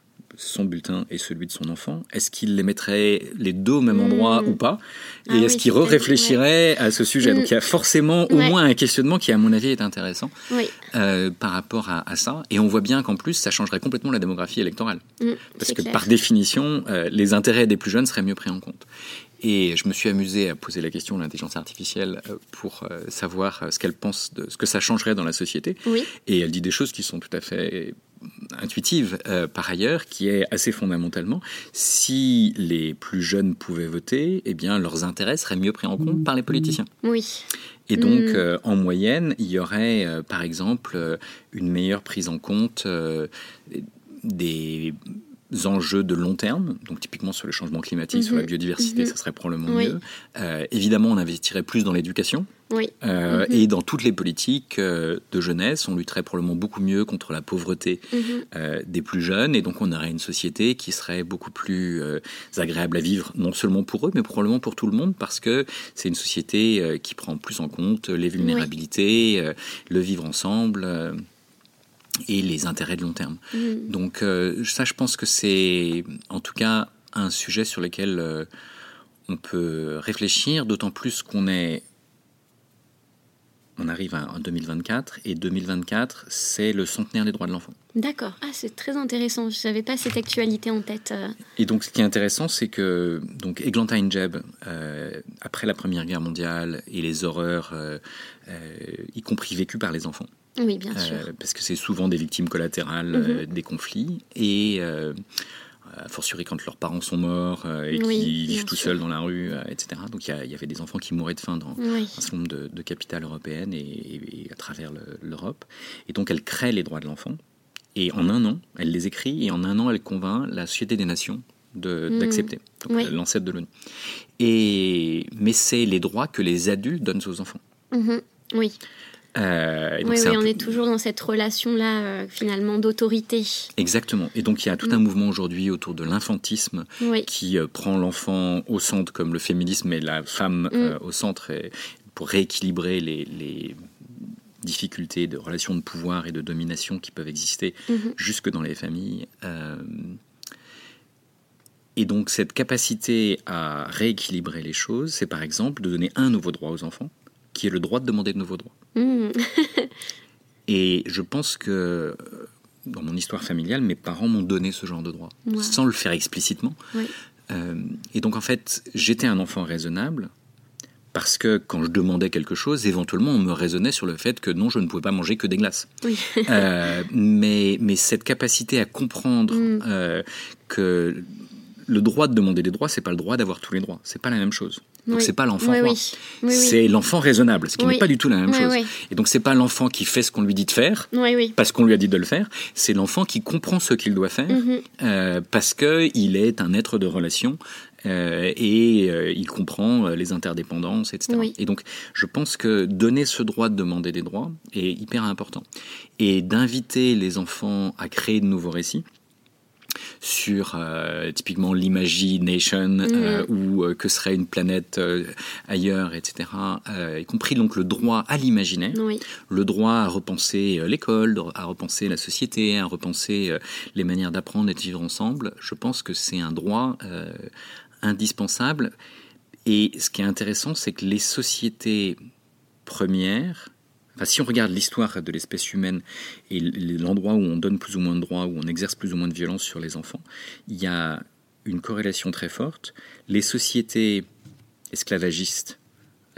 son bulletin et celui de son enfant, est-ce qu'il les mettrait les deux au même Mmh. endroit ou pas Et Ah est-ce oui, qu'il c'est-à-dire, réfléchirait à ce sujet Mmh. Donc il y a forcément au Ouais. moins un questionnement qui, à mon avis, est intéressant Oui. euh, par rapport à, à ça. Et on voit bien qu'en plus, ça changerait complètement la démographie électorale. Mm. Parce que clair. par définition, euh, les intérêts des plus jeunes seraient mieux pris en compte. Et je me suis amusé à poser la question de l'intelligence artificielle euh, pour savoir ce qu'elle pense de ce que ça changerait dans la société. Oui. Et elle dit des choses qui sont tout à fait intuitives euh, par ailleurs, qui est assez fondamentalement, si les plus jeunes pouvaient voter, eh bien leurs intérêts seraient mieux pris en compte par les politiciens. Oui. Et donc, Mm. euh, en moyenne, il y aurait, euh, par exemple, une meilleure prise en compte des enjeux de long terme, donc typiquement sur le changement climatique, sur la Mhm. biodiversité, Mhm. ça serait probablement Oui. mieux. Évidemment, on investirait plus dans l'éducation Oui. euh, Mhm. et dans toutes les politiques euh, de jeunesse. On lutterait probablement beaucoup mieux contre la pauvreté Mhm. euh, des plus jeunes et donc on aurait une société qui serait beaucoup plus euh, agréable à vivre, non seulement pour eux, mais probablement pour tout le monde parce que c'est une société qui prend plus en compte les vulnérabilités, le vivre ensemble et les intérêts de long terme. Mhm. Donc ça, je pense que c'est en tout cas un sujet sur lequel on peut réfléchir, d'autant plus qu'on est on arrive à- en 2024 et 2024 c'est le centenaire des droits de l'enfant. D'accord. Ah, c'est très intéressant. Je n'avais pas cette actualité en tête. euh. Et donc, ce qui est intéressant, c'est que donc Eglantine Jebb, euh, après la Première Guerre mondiale et les horreurs, euh, euh, y compris vécues par les enfants, Oui, bien sûr. parce que c'est souvent des victimes collatérales euh, des conflits, et a fortiori quand leurs parents sont morts euh, et qui vivent tout seuls dans la rue, euh, etc. Donc, il y, avait des enfants qui mouraient de faim dans, Oui. un certain nombre de, de capitales européennes et, et- et à travers le- l'Europe. Et donc, elle crée les droits de l'enfant. Et en un an, elle les écrit, et en un an, elle convainc la Société des Nations de- Mm. d'accepter, Oui. euh, l'ancêtre de l'ONU. Et mais c'est les droits que les adultes donnent aux enfants. Mhm. Oui. Euh, et donc Oui, oui, on peu- est toujours dans cette relation-là, euh, finalement, d'autorité. Exactement. Et donc il y a tout Mm. un mouvement aujourd'hui autour de l'infantisme Oui. qui euh, prend l'enfant au centre comme le féminisme et la femme Mm. au centre et- pour rééquilibrer les, les difficultés de relations de pouvoir et de domination qui peuvent exister Mhm. jusque dans les familles. Et donc cette capacité à rééquilibrer les choses, c'est par exemple de donner un nouveau droit aux enfants, qui est le droit de demander de nouveaux droits. Mhm. *laughs* Et je pense que euh, dans mon histoire familiale, mes parents m'ont donné ce genre de droit, Ouais. sans le faire explicitement. Euh, et donc en fait, j'étais un enfant raisonnable. Parce que quand je demandais quelque chose, éventuellement, on me raisonnait sur le fait que non, je ne pouvais pas manger que des glaces. Oui. *laughs* Euh, mais, mais cette capacité à comprendre Mm. euh, que le droit de demander des droits, c'est pas le droit d'avoir tous les droits. C'est pas la même chose. Donc Oui. c'est pas l'enfant Oui, roi. C'est l'enfant raisonnable, ce qui n'est pas du tout la même chose. Et donc c'est pas l'enfant qui fait ce qu'on lui dit de faire parce qu'on lui a dit de le faire. C'est l'enfant qui comprend ce qu'il doit faire Mhm. euh, parce que il est un être de relation euh, et euh, il comprend les interdépendances, etc. Et donc, je pense que donner ce droit de demander des droits est hyper important et d'inviter les enfants à créer de nouveaux récits sur euh, typiquement l'imagination euh, ou euh, que serait une planète ailleurs, etc. y compris donc le droit à l'imaginaire Oui. le droit à repenser l'école, à repenser la société, à repenser les manières d'apprendre et de vivre ensemble, je pense que c'est un droit indispensable. Et ce qui est intéressant, c'est que les sociétés premières, enfin, si on regarde l'histoire de l'espèce humaine et l'endroit où on donne plus ou moins de droits, où on exerce plus ou moins de violence sur les enfants, il y a une corrélation très forte. Les sociétés esclavagistes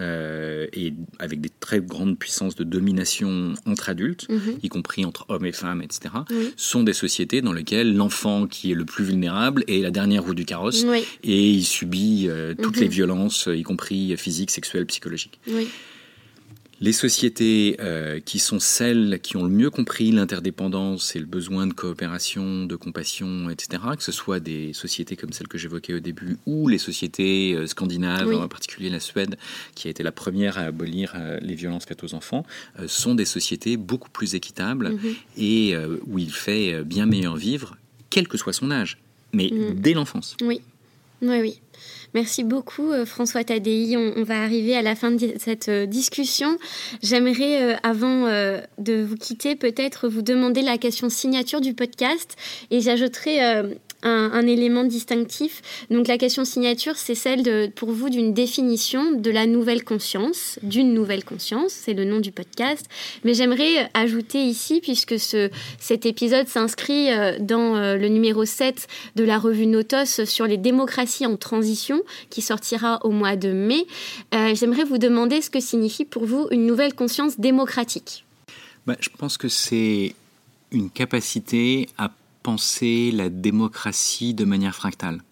euh, et avec des très grandes puissances de domination entre adultes, Mhm. y compris entre hommes et femmes, etc., Oui. sont des sociétés dans lesquelles l'enfant qui est le plus vulnérable est la dernière roue du carrosse Oui. et il subit euh, toutes Mhm. les violences, y compris physiques, sexuelles, psychologiques. Oui. Les sociétés euh, qui sont celles qui ont le mieux compris l'interdépendance et le besoin de coopération, de compassion, etc., que ce soit des sociétés comme celles que j'évoquais au début ou les sociétés euh, scandinaves, Oui. en particulier la Suède, qui a été la première à abolir euh, les violences faites aux enfants, sont des sociétés beaucoup plus équitables Mhm. et où il fait bien meilleur vivre, quel que soit son âge, mais Mhm. dès l'enfance. Oui, oui, oui. Merci beaucoup euh, François Tadei. On, va arriver à la fin de cette euh, discussion. J'aimerais, euh, avant de vous quitter, peut-être vous demander la question signature du podcast et j'ajouterai un, élément distinctif. Donc la question signature, c'est celle de, pour vous d'une définition de la nouvelle conscience, d'une nouvelle conscience, c'est le nom du podcast. Mais j'aimerais ajouter ici, puisque ce, cet épisode s'inscrit euh, dans euh, le numéro 7 de la revue Notos sur les démocraties en transition, qui sortira au mois de mai, euh, j'aimerais vous demander ce que signifie pour vous une nouvelle conscience démocratique. Bah, je pense que c'est une capacité à penser la démocratie de manière fractale.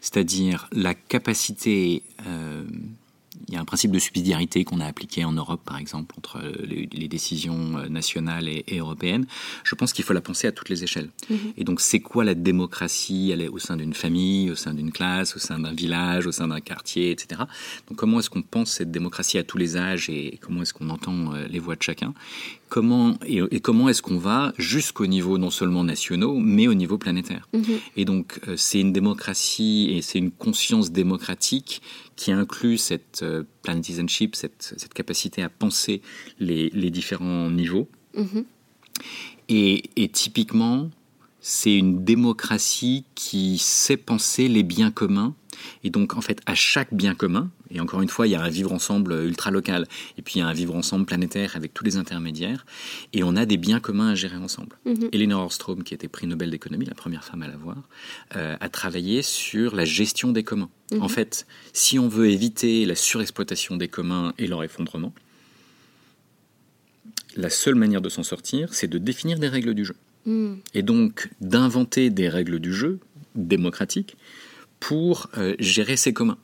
C'est-à-dire la capacité... euh, il y a un principe de subsidiarité qu'on a appliqué en Europe, par exemple, entre les, les décisions euh, nationales et, et européennes. Je pense qu'il faut la penser à toutes les échelles. Et donc, c'est quoi la démocratie? Elle est au sein d'une famille, au sein d'une classe, au sein d'un village, au sein d'un quartier, etc. Donc, comment est-ce qu'on pense cette démocratie à tous les âges et comment est-ce qu'on entend euh, les voix de chacun? Comment et, et comment est-ce qu'on va jusqu'au niveau non seulement nationaux, mais au niveau planétaire Et donc, euh, c'est une démocratie et c'est une conscience démocratique qui inclut cette euh, planetizenship, cette, cette capacité à penser les, les différents niveaux. Mhm. Et, et typiquement, c'est une démocratie qui sait penser les biens communs. Et donc, en fait, à chaque bien commun, et encore une fois, il y a un vivre ensemble ultra local, et puis il y a un vivre ensemble planétaire avec tous les intermédiaires, et on a des biens communs à gérer ensemble. Mhm. Eleanor Ostrom, qui était prix Nobel d'économie, la première femme à l'avoir, euh, a travaillé sur la gestion des communs. En fait, si on veut éviter la surexploitation des communs et leur effondrement, la seule manière de s'en sortir, c'est de définir des règles du jeu. Mm. Et donc d'inventer des règles du jeu démocratiques pour euh, gérer ces communs.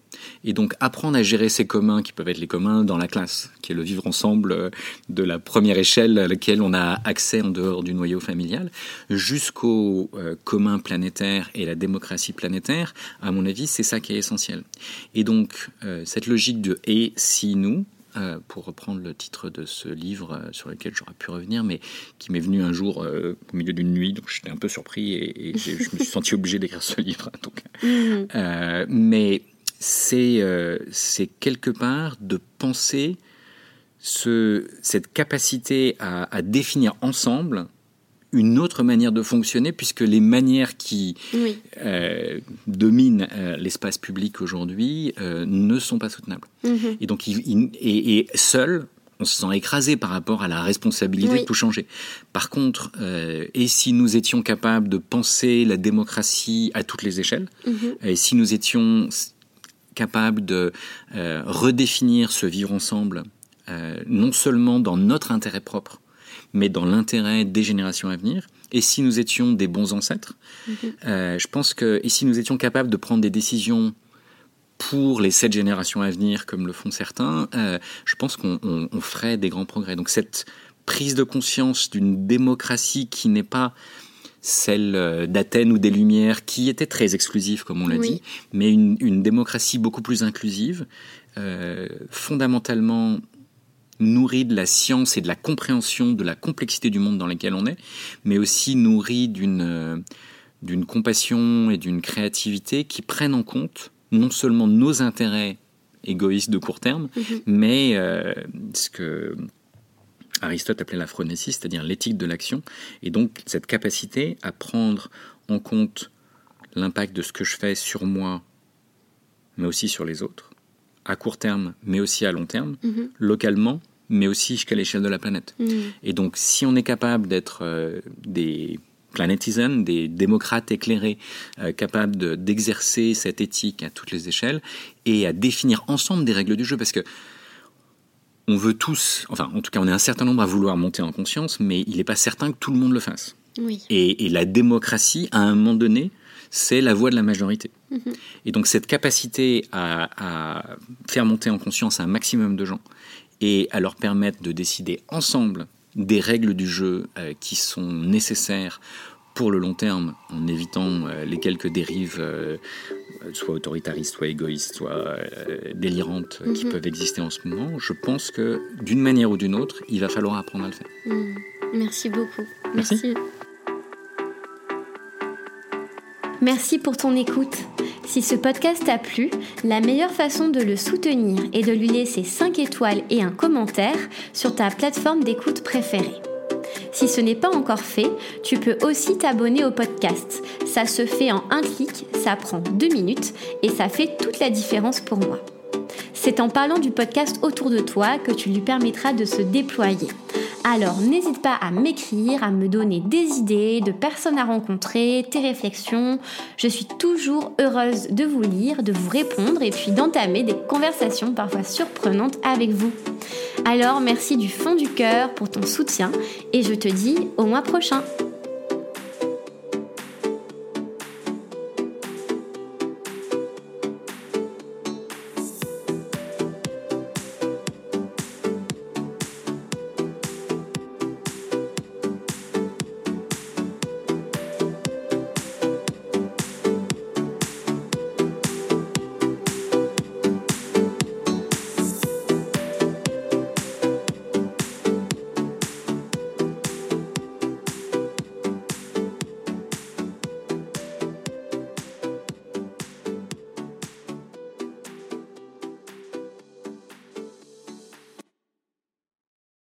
Et donc apprendre à gérer ces communs qui peuvent être les communs dans la classe, qui est le vivre ensemble euh, de la première échelle à laquelle on a accès en dehors du noyau familial, jusqu'au euh, commun planétaire et la démocratie planétaire, à mon avis, c'est ça qui est essentiel. Et donc euh, cette logique de et si nous, euh, pour reprendre le titre de ce livre euh, sur lequel j'aurais pu revenir, mais qui m'est venu un jour euh, au milieu d'une nuit, donc j'étais un peu surpris et, je me suis senti *laughs* obligé d'écrire ce livre. Donc, Mhm. euh, mais c'est c'est quelque part de penser ce, cette capacité à, à définir ensemble une autre manière de fonctionner, puisque les manières qui Oui. euh, dominent euh, l'espace public aujourd'hui euh, ne sont pas soutenables. Mhm. Et donc, il, il- et, et seul, on se sent écrasé par rapport à la responsabilité Oui. de tout changer. Par contre, euh, et si nous étions capables de penser la démocratie à toutes les échelles, Mhm. et si nous étions capables de euh, redéfinir ce vivre ensemble, euh, non seulement dans notre intérêt propre, mais dans l'intérêt des générations à venir, et si nous étions des bons ancêtres. Mm-hmm. je pense que et si nous étions capables de prendre des décisions pour les sept générations à venir, comme le font certains, je pense qu'on ferait des grands progrès. Donc cette prise de conscience d'une démocratie qui n'est pas celle euh, d'Athènes ou des Lumières, qui était très exclusive, comme on l'a dit, mais une, démocratie beaucoup plus inclusive, euh, fondamentalement nourrie de la science et de la compréhension de la complexité du monde dans lequel on est, mais aussi nourrie d'une euh, d'une compassion et d'une créativité qui prennent en compte non seulement nos intérêts égoïstes de court terme, mm-hmm. mais ce que Aristote appelait la phronésie, c'est-à-dire l'éthique de l'action, et donc cette capacité à prendre en compte l'impact de ce que je fais sur moi, mais aussi sur les autres, à court terme, mais aussi à long terme, mhm. localement, mais aussi jusqu'à l'échelle de la planète. Mhm. Et donc, si on est capable d'être euh, des planétisans, des démocrates éclairés, euh, capables d'exercer cette éthique à toutes les échelles et à définir ensemble des règles du jeu, parce que on veut tous, enfin en tout cas on est un certain nombre à vouloir monter en conscience, mais il n'est pas certain que tout le monde le fasse. Et, la démocratie, à un moment donné, c'est la voix de la majorité. Mhm. Et donc cette capacité à, faire monter en conscience un maximum de gens et à leur permettre de décider ensemble des règles du jeu euh, qui sont nécessaires pour le long terme, en évitant euh, les quelques dérives, euh, soit autoritaristes, soit égoïstes, soit délirantes, qui mhm. peuvent exister en ce moment, je pense que d'une manière ou d'une autre, il va falloir apprendre à le faire. Mhm. Merci beaucoup. Merci. Merci pour ton écoute. Si ce podcast t'a plu, la meilleure façon de le soutenir est de lui laisser 5 étoiles et un commentaire sur ta plateforme d'écoute préférée. Si ce n'est pas encore fait, tu peux aussi t'abonner au podcast. Ça se fait en un clic, ça prend deux minutes et ça fait toute la différence pour moi. C'est en parlant du podcast autour de toi que tu lui permettras de se déployer. Alors n'hésite pas à m'écrire, à me donner des idées, de personnes à rencontrer, tes réflexions. Je suis toujours heureuse de vous lire, de vous répondre et puis d'entamer des conversations parfois surprenantes avec vous. Alors merci du fond du cœur pour ton soutien et je te dis au mois prochain.